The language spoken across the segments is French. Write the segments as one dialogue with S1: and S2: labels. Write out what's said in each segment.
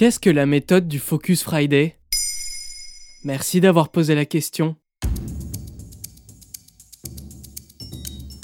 S1: Qu'est-ce que la méthode du Focus Friday? Merci d'avoir posé la question.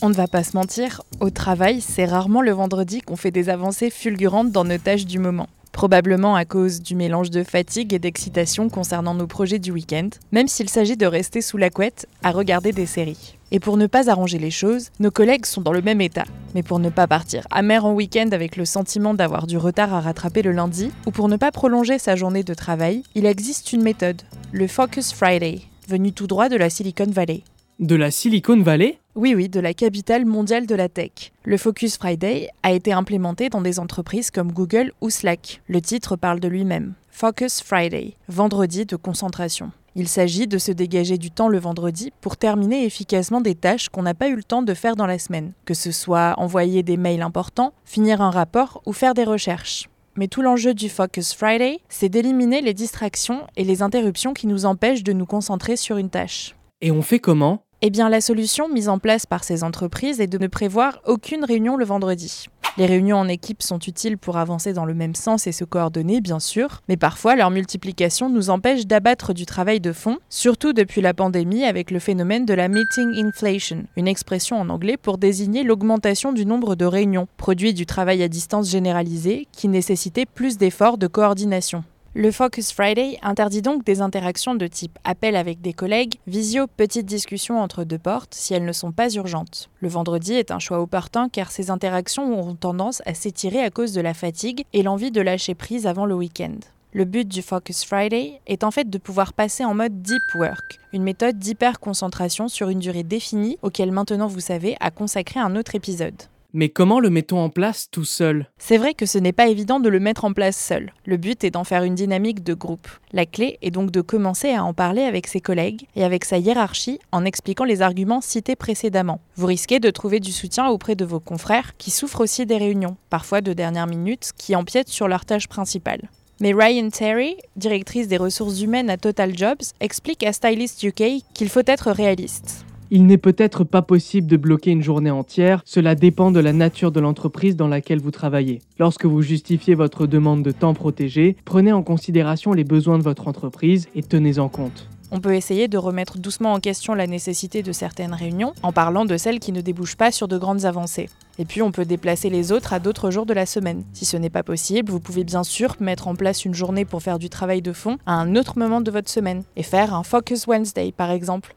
S2: On ne va pas se mentir, au travail, c'est rarement le vendredi qu'on fait des avancées fulgurantes dans nos tâches du moment. Probablement à cause du mélange de fatigue et d'excitation concernant nos projets du week-end, même s'il s'agit de rester sous la couette à regarder des séries. Et pour ne pas arranger les choses, nos collègues sont dans le même état. Mais pour ne pas partir amer en week-end avec le sentiment d'avoir du retard à rattraper le lundi, ou pour ne pas prolonger sa journée de travail, il existe une méthode, le Focus Friday, venu tout droit de la Silicon Valley.
S1: De la Silicon Valley?
S2: Oui, oui, de la capitale mondiale de la tech. Le Focus Friday a été implémenté dans des entreprises comme Google ou Slack. Le titre parle de lui-même. Focus Friday, vendredi de concentration. Il s'agit de se dégager du temps le vendredi pour terminer efficacement des tâches qu'on n'a pas eu le temps de faire dans la semaine, que ce soit envoyer des mails importants, finir un rapport ou faire des recherches. Mais tout l'enjeu du Focus Friday, c'est d'éliminer les distractions et les interruptions qui nous empêchent de nous concentrer sur une tâche.
S1: Et on fait comment?
S2: Eh bien, la solution mise en place par ces entreprises est de ne prévoir aucune réunion le vendredi. Les réunions en équipe sont utiles pour avancer dans le même sens et se coordonner, bien sûr, mais parfois leur multiplication nous empêche d'abattre du travail de fond, surtout depuis la pandémie avec le phénomène de la meeting inflation, une expression en anglais pour désigner l'augmentation du nombre de réunions, produit du travail à distance généralisé qui nécessitait plus d'efforts de coordination. Le Focus Friday interdit donc des interactions de type appel avec des collègues, visio, petite discussion entre deux portes si elles ne sont pas urgentes. Le vendredi est un choix opportun car ces interactions auront tendance à s'étirer à cause de la fatigue et l'envie de lâcher prise avant le week-end. Le but du Focus Friday est en fait de pouvoir passer en mode deep work, une méthode d'hyper-concentration sur une durée définie auquel maintenant vous savez à consacrer un autre épisode.
S1: Mais comment le mettons en place tout seul?
S2: C'est vrai que ce n'est pas évident de le mettre en place seul. Le but est d'en faire une dynamique de groupe. La clé est donc de commencer à en parler avec ses collègues et avec sa hiérarchie en expliquant les arguments cités précédemment. Vous risquez de trouver du soutien auprès de vos confrères qui souffrent aussi des réunions, parfois de dernière minute, qui empiètent sur leur tâche principale. Mais Ryan Terry, directrice des ressources humaines à Total Jobs, explique à Stylist UK qu'il faut être réaliste.
S1: Il n'est peut-être pas possible de bloquer une journée entière, cela dépend de la nature de l'entreprise dans laquelle vous travaillez. Lorsque vous justifiez votre demande de temps protégé, prenez en considération les besoins de votre entreprise et tenez-en compte.
S2: On peut essayer de remettre doucement en question la nécessité de certaines réunions en parlant de celles qui ne débouchent pas sur de grandes avancées. Et puis on peut déplacer les autres à d'autres jours de la semaine. Si ce n'est pas possible, vous pouvez bien sûr mettre en place une journée pour faire du travail de fond à un autre moment de votre semaine et faire un Focus Wednesday par exemple.